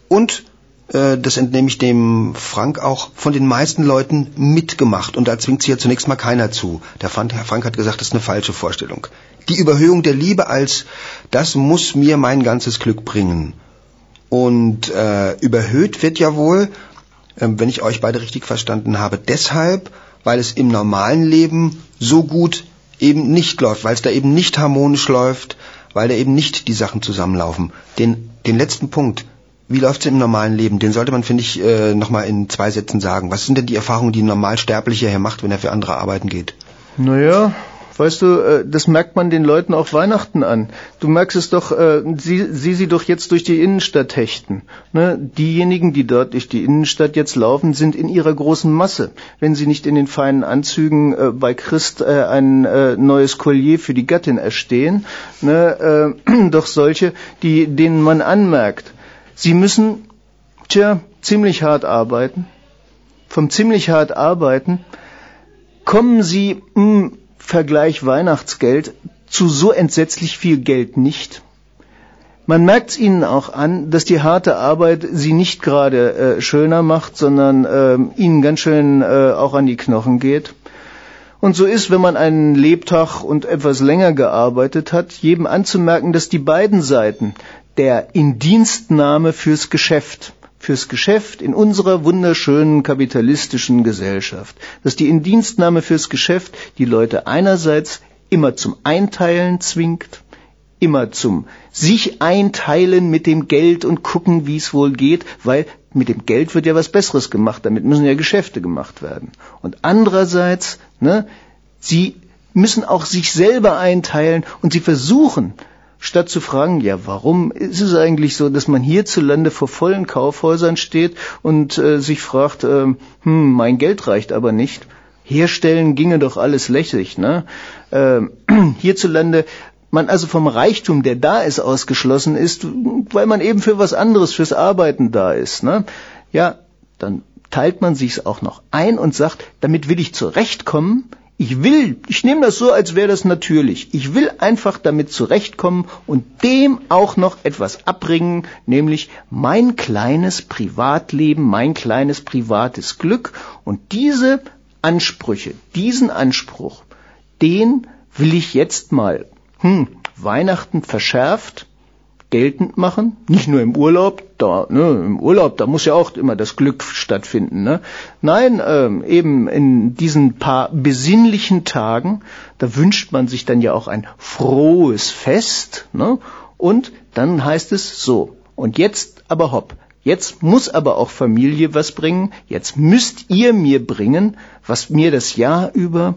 und das entnehme ich dem Frank auch, von den meisten Leuten mitgemacht. Und da zwingt sich ja zunächst mal keiner zu. Der Frank hat gesagt, das ist eine falsche Vorstellung. Die Überhöhung der Liebe als, das muss mir mein ganzes Glück bringen. Und äh, überhöht wird ja wohl, äh, wenn ich euch beide richtig verstanden habe, deshalb, weil es im normalen Leben so gut eben nicht läuft, weil es da eben nicht harmonisch läuft, weil da eben nicht die Sachen zusammenlaufen. Den, den letzten Punkt, wie läuft es im normalen Leben? Den sollte man, finde ich, äh, nochmal in zwei Sätzen sagen. Was sind denn die Erfahrungen, die ein Normalsterblicher hier macht, wenn er für andere arbeiten geht? Naja, weißt du, äh, das merkt man den Leuten auch Weihnachten an. Du merkst es doch, äh, sieh, sieh sie doch jetzt durch die Innenstadt hechten. Ne? Diejenigen, die dort durch die Innenstadt jetzt laufen, sind in ihrer großen Masse. Wenn sie nicht in den feinen Anzügen äh, bei Christ äh, ein äh, neues Collier für die Gattin erstehen, ne? äh, doch solche, die, denen man anmerkt, sie müssen, tja, ziemlich hart arbeiten. Vom ziemlich hart arbeiten kommen sie im Vergleich Weihnachtsgeld zu so entsetzlich viel Geld nicht. Man merkt es ihnen auch an, dass die harte Arbeit sie nicht gerade äh, schöner macht, sondern äh, ihnen ganz schön äh, auch an die Knochen geht. Und so ist, wenn man einen Lebtag und etwas länger gearbeitet hat, jedem anzumerken, dass die beiden Seiten der Indienstnahme fürs Geschäft, fürs Geschäft in unserer wunderschönen kapitalistischen Gesellschaft, dass die Indienstnahme fürs Geschäft die Leute einerseits immer zum Einteilen zwingt, immer zum sich einteilen mit dem Geld und gucken, wie es wohl geht, weil mit dem Geld wird ja was Besseres gemacht, damit müssen ja Geschäfte gemacht werden. Und andererseits, ne, sie müssen auch sich selber einteilen und sie versuchen, statt zu fragen, ja, warum ist es eigentlich so, dass man hierzulande vor vollen Kaufhäusern steht und äh, sich fragt, äh, hm, mein Geld reicht aber nicht. Herstellen ginge doch alles lässig, ne? Äh, hierzulande man also vom Reichtum, der da ist, ausgeschlossen ist, weil man eben für was anderes, fürs Arbeiten da ist, ne? Ja, dann teilt man sich's auch noch ein und sagt, damit will ich zurechtkommen, ich will, ich nehme das so, als wäre das natürlich. Ich will einfach damit zurechtkommen und dem auch noch etwas abbringen, nämlich mein kleines Privatleben, mein kleines privates Glück. Und diese Ansprüche, diesen Anspruch, den will ich jetzt mal, hm, Weihnachten verschärft, geltend machen. Nicht nur im Urlaub, da, ne, im Urlaub, da muss ja auch immer das Glück stattfinden. Ne? Nein, ähm, eben in diesen paar besinnlichen Tagen, da wünscht man sich dann ja auch ein frohes Fest. Ne? Und dann heißt es so, und jetzt aber hopp, Jetzt muss aber auch Familie was bringen. Jetzt müsst ihr mir bringen, was mir das Jahr über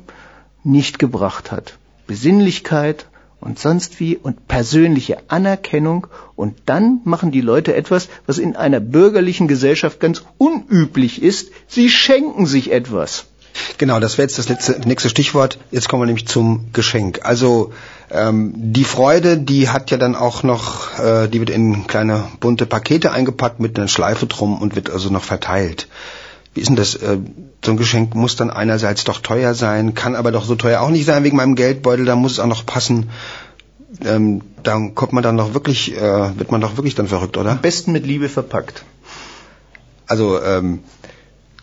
nicht gebracht hat. Besinnlichkeit, und sonst wie und persönliche Anerkennung und dann machen die Leute etwas, was in einer bürgerlichen Gesellschaft ganz unüblich ist. Sie schenken sich etwas. Genau, das wäre jetzt das letzte, nächste Stichwort. Jetzt kommen wir nämlich zum Geschenk. Also ähm, die Freude, die hat ja dann auch noch, äh, die wird in kleine bunte Pakete eingepackt mit einer Schleife drum und wird also noch verteilt. Wie ist denn das? Äh, so ein Geschenk muss dann einerseits doch teuer sein, kann aber doch so teuer auch nicht sein wegen meinem Geldbeutel, da muss es auch noch passen. Ähm, dann kommt man dann doch wirklich, äh, wird man doch wirklich dann verrückt, oder? Am besten mit Liebe verpackt. Also, ähm,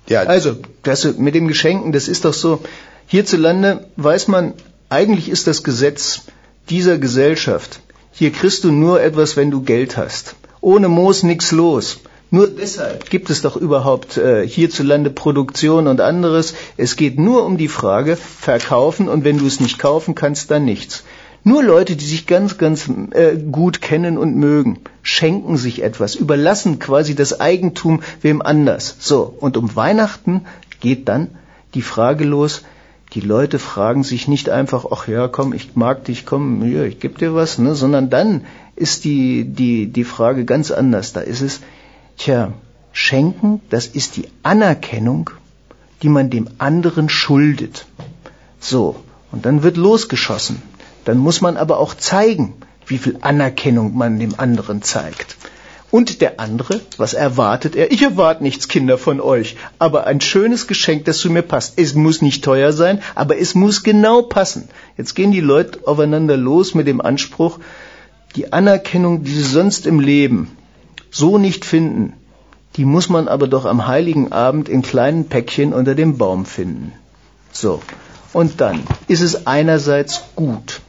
ja. Also, das mit dem Geschenken, das ist doch so. Hierzulande weiß man, eigentlich ist das Gesetz dieser Gesellschaft. Hier kriegst du nur etwas, wenn du Geld hast. Ohne Moos nix los. Nur deshalb gibt es doch überhaupt äh, hierzulande Produktion und anderes. Es geht nur um die Frage, verkaufen und wenn du es nicht kaufen kannst, dann nichts. Nur Leute, die sich ganz, ganz äh, gut kennen und mögen, schenken sich etwas, überlassen quasi das Eigentum wem anders. So, und um Weihnachten geht dann die Frage los, die Leute fragen sich nicht einfach, ach ja, komm, ich mag dich, komm, ja, ich geb dir was, ne, sondern dann ist die, die, die Frage ganz anders. Da ist es, Tja, schenken, das ist die Anerkennung, die man dem anderen schuldet. So, und dann wird losgeschossen. Dann muss man aber auch zeigen, wie viel Anerkennung man dem anderen zeigt. Und der andere, was erwartet er? Ich erwarte nichts, Kinder, von euch, aber ein schönes Geschenk, das zu mir passt. Es muss nicht teuer sein, aber es muss genau passen. Jetzt gehen die Leute aufeinander los mit dem Anspruch, die Anerkennung, die sie sonst im Leben so nicht finden, die muss man aber doch am heiligen Abend in kleinen Päckchen unter dem Baum finden. So, und dann ist es einerseits gut,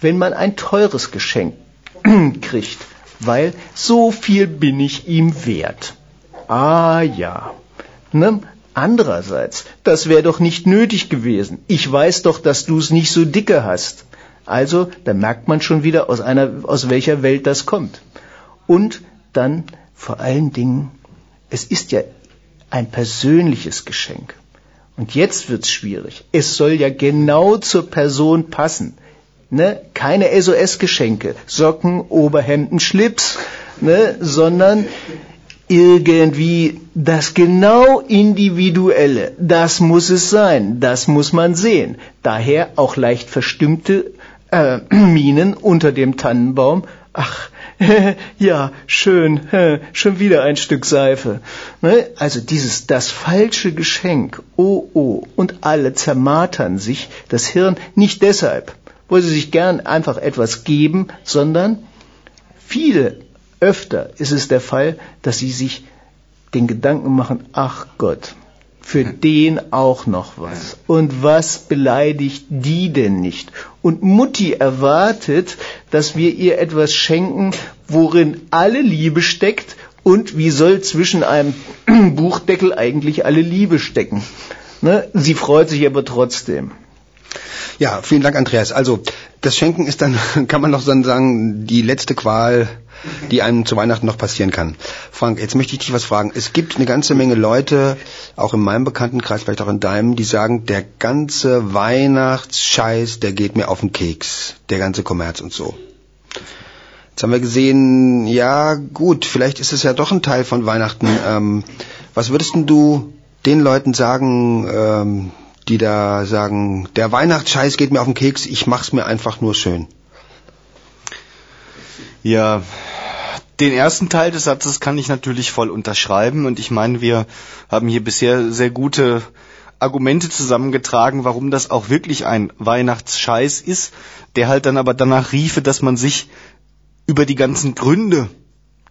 wenn man ein teures Geschenk kriegt, weil so viel bin ich ihm wert. Ah ja. Ne? Andererseits, das wäre doch nicht nötig gewesen. Ich weiß doch, dass du es nicht so dicke hast. Also, da merkt man schon wieder, aus einer, aus welcher Welt das kommt. Und dann vor allen Dingen, es ist ja ein persönliches Geschenk. Und jetzt wird's schwierig. Es soll ja genau zur Person passen. Ne? Keine SOS-Geschenke, Socken, Oberhemden, Schlips, ne? sondern irgendwie das genau individuelle. Das muss es sein. Das muss man sehen. Daher auch leicht verstimmte äh, Minen unter dem Tannenbaum. Ach, ja, schön, schon wieder ein Stück Seife. Ne? Also dieses, das falsche Geschenk, oh, oh, und alle zermartern sich das Hirn nicht deshalb, wo sie sich gern einfach etwas geben, sondern viele, öfter ist es der Fall, dass sie sich den Gedanken machen, ach Gott, für den auch noch was. Und was beleidigt die denn nicht? Und Mutti erwartet, dass wir ihr etwas schenken, worin alle Liebe steckt. Und wie soll zwischen einem Buchdeckel eigentlich alle Liebe stecken? Ne? Sie freut sich aber trotzdem. Ja, vielen Dank, Andreas. Also, das Schenken ist dann, kann man noch sagen, die letzte Qual, die einem zu Weihnachten noch passieren kann. Frank, jetzt möchte ich dich was fragen. Es gibt eine ganze Menge Leute, auch in meinem Bekanntenkreis, vielleicht auch in deinem, die sagen, der ganze Weihnachtsscheiß, der geht mir auf den Keks. Der ganze Kommerz und so. Jetzt haben wir gesehen, ja gut, vielleicht ist es ja doch ein Teil von Weihnachten. Ähm, was würdest denn du den Leuten sagen, ähm, die da sagen, der Weihnachtsscheiß geht mir auf den Keks, ich mach's mir einfach nur schön? Ja, den ersten Teil des Satzes kann ich natürlich voll unterschreiben und ich meine, wir haben hier bisher sehr gute Argumente zusammengetragen, warum das auch wirklich ein Weihnachtsscheiß ist, der halt dann aber danach riefe, dass man sich über die ganzen Gründe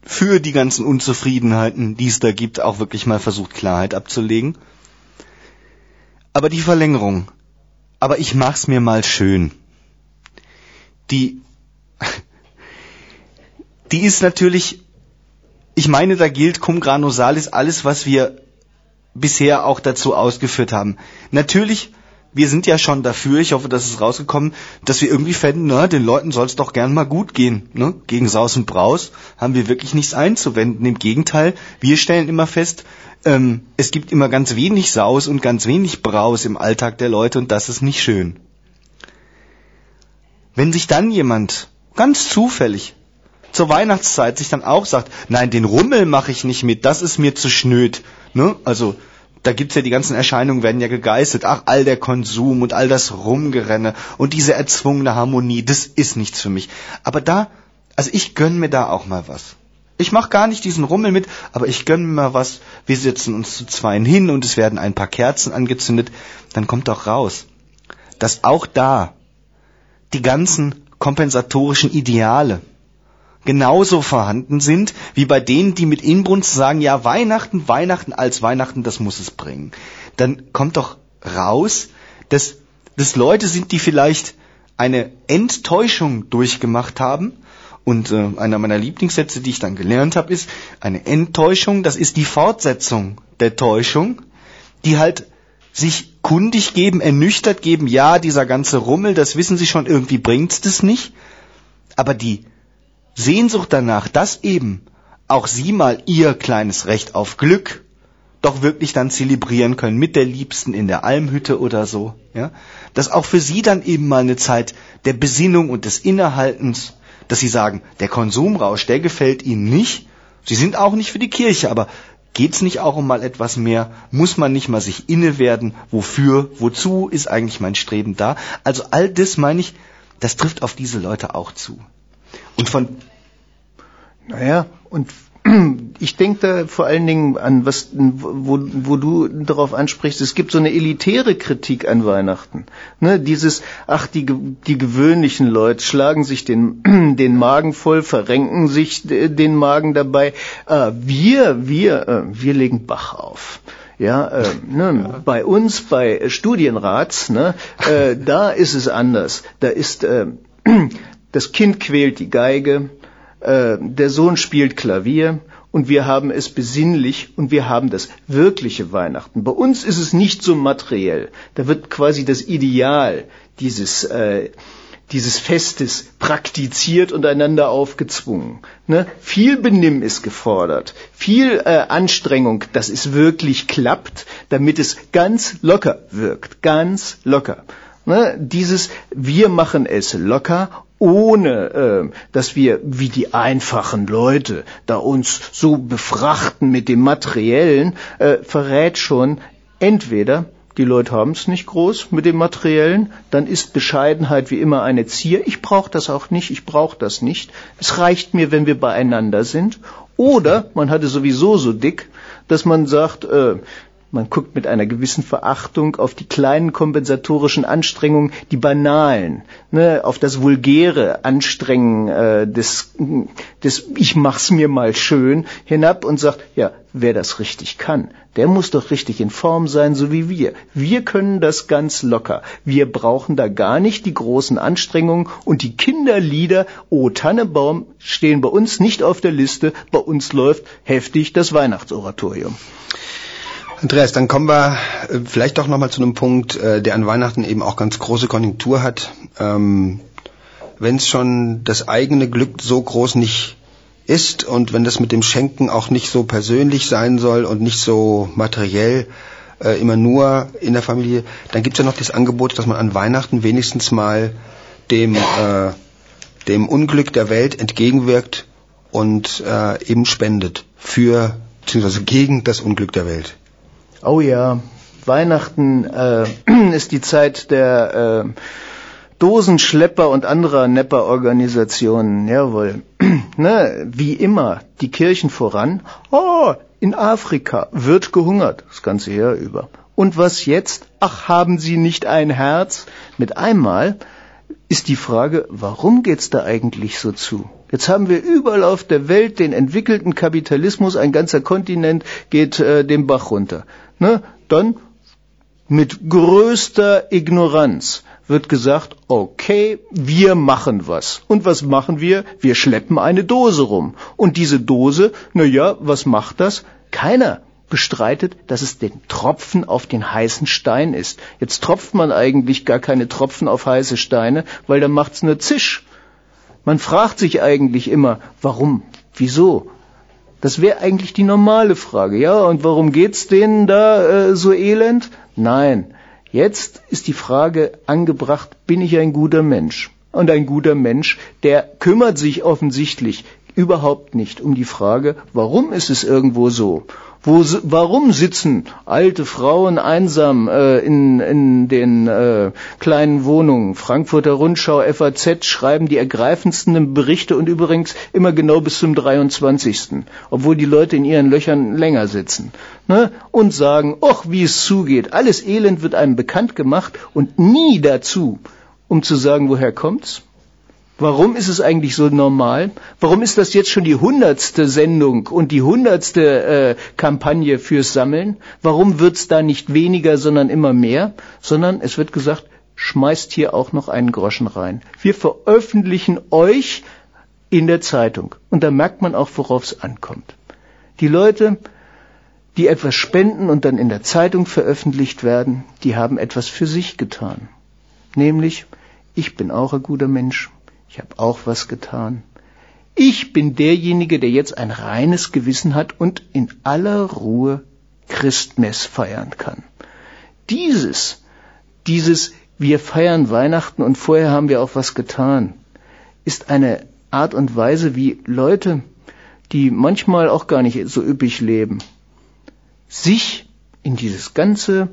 für die ganzen Unzufriedenheiten, die es da gibt, auch wirklich mal versucht, Klarheit abzulegen. Aber die Verlängerung, aber ich mach's mir mal schön, die, die ist natürlich, ich meine, da gilt cum grano salis alles, was wir bisher auch dazu ausgeführt haben. Natürlich wir sind ja schon dafür, ich hoffe, das ist rausgekommen, dass wir irgendwie fänden, na, den Leuten soll es doch gern mal gut gehen. Ne? Gegen Saus und Braus haben wir wirklich nichts einzuwenden. Im Gegenteil, wir stellen immer fest, ähm, es gibt immer ganz wenig Saus und ganz wenig Braus im Alltag der Leute und das ist nicht schön. Wenn sich dann jemand ganz zufällig zur Weihnachtszeit sich dann auch sagt, nein, den Rummel mache ich nicht mit, das ist mir zu schnöd. Ne? Also da gibt's ja die ganzen Erscheinungen werden ja gegeißelt. Ach, all der Konsum und all das Rumgerenne und diese erzwungene Harmonie, das ist nichts für mich. Aber da, also ich gönn mir da auch mal was. Ich mach gar nicht diesen Rummel mit, aber ich gönn mir mal was. Wir setzen uns zu zweien hin und es werden ein paar Kerzen angezündet. Dann kommt doch raus, dass auch da die ganzen kompensatorischen Ideale, genauso vorhanden sind wie bei denen, die mit Inbrunst sagen, ja, Weihnachten, Weihnachten als Weihnachten, das muss es bringen. Dann kommt doch raus, dass das Leute sind, die vielleicht eine Enttäuschung durchgemacht haben. Und äh, einer meiner Lieblingssätze, die ich dann gelernt habe, ist, eine Enttäuschung, das ist die Fortsetzung der Täuschung, die halt sich kundig geben, ernüchtert geben, ja, dieser ganze Rummel, das wissen sie schon, irgendwie bringt's das nicht. Aber die Sehnsucht danach, dass eben auch sie mal ihr kleines Recht auf Glück doch wirklich dann zelebrieren können mit der Liebsten in der Almhütte oder so, ja, dass auch für sie dann eben mal eine Zeit der Besinnung und des Innehaltens, dass sie sagen, der Konsumrausch, der gefällt ihnen nicht, sie sind auch nicht für die Kirche, aber geht's nicht auch um mal etwas mehr? Muss man nicht mal sich inne werden? Wofür? Wozu ist eigentlich mein Streben da? Also all das meine ich, das trifft auf diese Leute auch zu. Und von naja, und ich denke da vor allen Dingen an, was, wo, wo du darauf ansprichst, es gibt so eine elitäre Kritik an Weihnachten. Ne, dieses, ach, die, die gewöhnlichen Leute schlagen sich den, den Magen voll, verrenken sich den Magen dabei. Äh, wir, wir, äh, wir legen Bach auf. Ja, äh, ne, ja. bei uns, bei Studienrats, ne, äh, da ist es anders. Da ist äh, das Kind quält die Geige, äh, der Sohn spielt Klavier und wir haben es besinnlich und wir haben das wirkliche Weihnachten. Bei uns ist es nicht so materiell. Da wird quasi das Ideal dieses äh, dieses Festes praktiziert und einander aufgezwungen. Ne? Viel Benimm ist gefordert, viel äh, Anstrengung, dass es wirklich klappt, damit es ganz locker wirkt, ganz locker. Ne? Dieses Wir machen es locker ohne äh, dass wir wie die einfachen Leute da uns so befrachten mit dem Materiellen, äh, verrät schon entweder die Leute haben es nicht groß mit dem Materiellen, dann ist Bescheidenheit wie immer eine Zier. Ich brauche das auch nicht, ich brauche das nicht. Es reicht mir, wenn wir beieinander sind. Oder man hatte sowieso so dick, dass man sagt, äh, man guckt mit einer gewissen Verachtung auf die kleinen kompensatorischen Anstrengungen, die banalen, ne, auf das vulgäre Anstrengen äh, des, des Ich mach's mir mal schön hinab und sagt, ja, wer das richtig kann, der muss doch richtig in Form sein, so wie wir. Wir können das ganz locker. Wir brauchen da gar nicht die großen Anstrengungen und die Kinderlieder, O Tannebaum, stehen bei uns nicht auf der Liste. Bei uns läuft heftig das Weihnachtsoratorium. Andreas, dann kommen wir äh, vielleicht doch nochmal zu einem Punkt, äh, der an Weihnachten eben auch ganz große Konjunktur hat. Ähm, wenn es schon das eigene Glück so groß nicht ist und wenn das mit dem Schenken auch nicht so persönlich sein soll und nicht so materiell, äh, immer nur in der Familie, dann gibt es ja noch das Angebot, dass man an Weihnachten wenigstens mal dem, äh, dem Unglück der Welt entgegenwirkt und äh, eben spendet für beziehungsweise gegen das Unglück der Welt. Oh ja, Weihnachten äh, ist die Zeit der äh, Dosenschlepper und anderer Nepper-Organisationen. Jawohl. ne, wie immer, die Kirchen voran. Oh, in Afrika wird gehungert, das ganze Jahr über. Und was jetzt? Ach, haben Sie nicht ein Herz? Mit einmal ist die Frage, warum geht's da eigentlich so zu? Jetzt haben wir überall auf der Welt den entwickelten Kapitalismus, ein ganzer Kontinent geht äh, den Bach runter. Ne? Dann mit größter Ignoranz wird gesagt, okay, wir machen was. Und was machen wir? Wir schleppen eine Dose rum. Und diese Dose, na ja, was macht das? Keiner bestreitet, dass es den Tropfen auf den heißen Stein ist. Jetzt tropft man eigentlich gar keine Tropfen auf heiße Steine, weil dann macht's nur Zisch. Man fragt sich eigentlich immer, warum? Wieso? Das wäre eigentlich die normale Frage. Ja, und warum geht's denen da äh, so elend? Nein, Jetzt ist die Frage angebracht, bin ich ein guter Mensch? Und ein guter Mensch, der kümmert sich offensichtlich überhaupt nicht um die Frage, warum ist es irgendwo so? Wo, warum sitzen alte Frauen einsam äh, in, in den äh, kleinen Wohnungen? Frankfurter Rundschau, FAZ schreiben die ergreifendsten Berichte und übrigens immer genau bis zum 23. Obwohl die Leute in ihren Löchern länger sitzen. Ne? Und sagen, och, wie es zugeht. Alles Elend wird einem bekannt gemacht und nie dazu, um zu sagen, woher kommt's? Warum ist es eigentlich so normal? Warum ist das jetzt schon die hundertste Sendung und die hundertste äh, Kampagne fürs Sammeln? Warum wird's da nicht weniger, sondern immer mehr? Sondern es wird gesagt, schmeißt hier auch noch einen Groschen rein. Wir veröffentlichen euch in der Zeitung. Und da merkt man auch, worauf es ankommt. Die Leute, die etwas spenden und dann in der Zeitung veröffentlicht werden, die haben etwas für sich getan. Nämlich, ich bin auch ein guter Mensch ich habe auch was getan. Ich bin derjenige, der jetzt ein reines Gewissen hat und in aller Ruhe Christmess feiern kann. Dieses, dieses, wir feiern Weihnachten und vorher haben wir auch was getan, ist eine Art und Weise, wie Leute, die manchmal auch gar nicht so üppig leben, sich in dieses ganze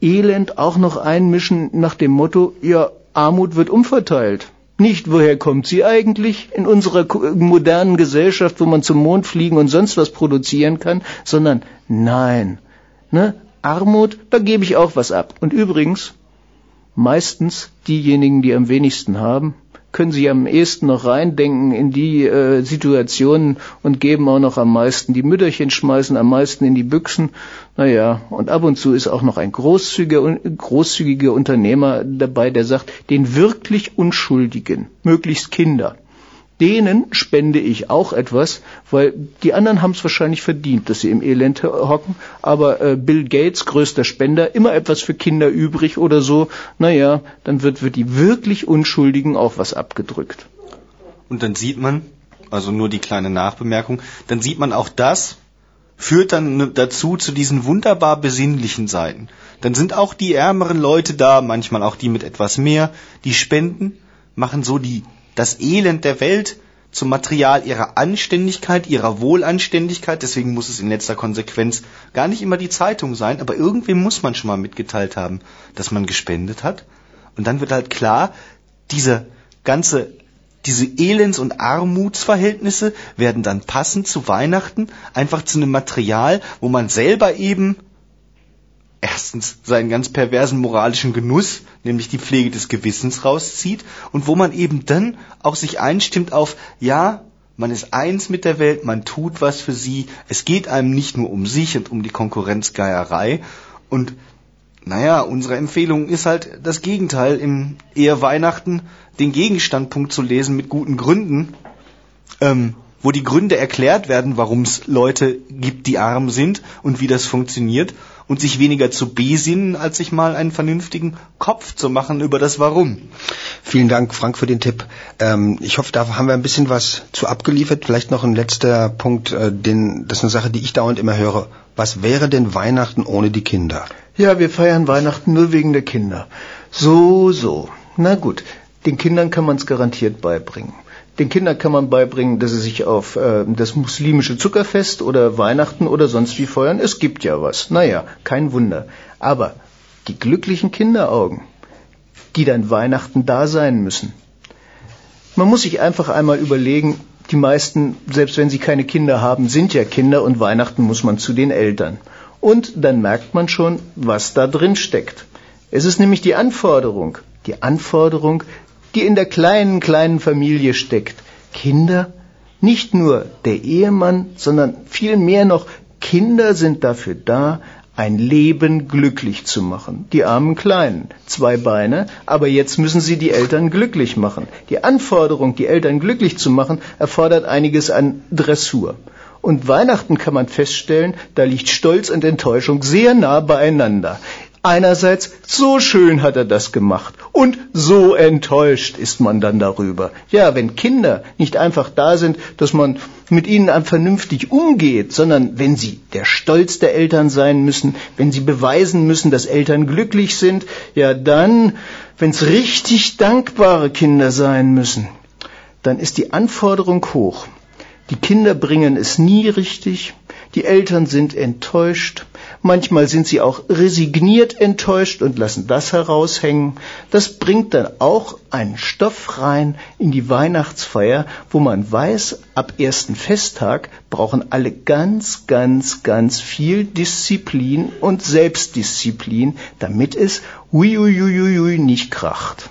Elend auch noch einmischen nach dem Motto, ja, Armut wird umverteilt. Nicht, woher kommt sie eigentlich in unserer modernen Gesellschaft, wo man zum Mond fliegen und sonst was produzieren kann, sondern nein, ne? Armut, da gebe ich auch was ab. Und übrigens, meistens diejenigen, die am wenigsten haben, können sich am ehesten noch reindenken in die äh, Situationen und geben auch noch am meisten. Die Mütterchen schmeißen am meisten in die Büchsen. Naja, und ab und zu ist auch noch ein großzügiger, großzügiger Unternehmer dabei, der sagt, den wirklich Unschuldigen, möglichst Kinder, denen spende ich auch etwas, weil die anderen haben es wahrscheinlich verdient, dass sie im Elend hocken, aber äh, Bill Gates, größter Spender, immer etwas für Kinder übrig oder so, naja, dann wird für die wirklich Unschuldigen auch was abgedrückt. Und dann sieht man, also nur die kleine Nachbemerkung, dann sieht man auch das, führt dann dazu zu diesen wunderbar besinnlichen Seiten. Dann sind auch die ärmeren Leute da, manchmal auch die mit etwas mehr, die spenden, machen so die das Elend der Welt zum Material ihrer Anständigkeit, ihrer Wohlanständigkeit. Deswegen muss es in letzter Konsequenz gar nicht immer die Zeitung sein, aber irgendwem muss man schon mal mitgeteilt haben, dass man gespendet hat. Und dann wird halt klar, diese ganze, diese Elends- und Armutsverhältnisse werden dann passend zu Weihnachten einfach zu einem Material, wo man selber eben erstens seinen ganz perversen moralischen Genuss, nämlich die Pflege des Gewissens rauszieht und wo man eben dann auch sich einstimmt auf, ja, man ist eins mit der Welt, man tut was für sie, es geht einem nicht nur um sich und um die Konkurrenzgeierei und naja, unsere Empfehlung ist halt das Gegenteil, im eher Weihnachten den Gegenstandpunkt zu lesen mit guten Gründen, ähm, wo die Gründe erklärt werden, warum es Leute gibt, die arm sind und wie das funktioniert und sich weniger zu besinnen, als sich mal einen vernünftigen Kopf zu machen über das Warum. Vielen Dank, Frank, für den Tipp. Ähm, ich hoffe, da haben wir ein bisschen was zu abgeliefert. Vielleicht noch ein letzter Punkt, äh, den, das ist eine Sache, die ich dauernd immer höre. Was wäre denn Weihnachten ohne die Kinder? Ja, wir feiern Weihnachten nur wegen der Kinder. So, so. Na gut, den Kindern kann man es garantiert beibringen. Den Kindern kann man beibringen, dass sie sich auf äh, das muslimische Zuckerfest oder Weihnachten oder sonst wie feuern. Es gibt ja was. Naja, kein Wunder. Aber die glücklichen Kinderaugen, die dann Weihnachten da sein müssen. Man muss sich einfach einmal überlegen, die meisten, selbst wenn sie keine Kinder haben, sind ja Kinder und Weihnachten muss man zu den Eltern. Und dann merkt man schon, was da drin steckt. Es ist nämlich die Anforderung, die Anforderung, die in der kleinen, kleinen Familie steckt. Kinder, nicht nur der Ehemann, sondern viel mehr noch Kinder sind dafür da, ein Leben glücklich zu machen. Die armen Kleinen, zwei Beine, aber jetzt müssen sie die Eltern glücklich machen. Die Anforderung, die Eltern glücklich zu machen, erfordert einiges an Dressur. Und Weihnachten kann man feststellen, da liegt Stolz und Enttäuschung sehr nah beieinander. Einerseits, so schön hat er das gemacht und so enttäuscht ist man dann darüber. Ja, wenn Kinder nicht einfach da sind, dass man mit ihnen vernünftig umgeht, sondern wenn sie der Stolz der Eltern sein müssen, wenn sie beweisen müssen, dass Eltern glücklich sind, ja dann, wenn es richtig dankbare Kinder sein müssen, dann ist die Anforderung hoch. Die Kinder bringen es nie richtig, die Eltern sind enttäuscht, manchmal sind sie auch resigniert enttäuscht und lassen das heraushängen. Das bringt dann auch einen Stoff rein in die Weihnachtsfeier, wo man weiß, ab ersten Festtag brauchen alle ganz, ganz, ganz viel Disziplin und Selbstdisziplin, damit es uiuiuiui nicht kracht.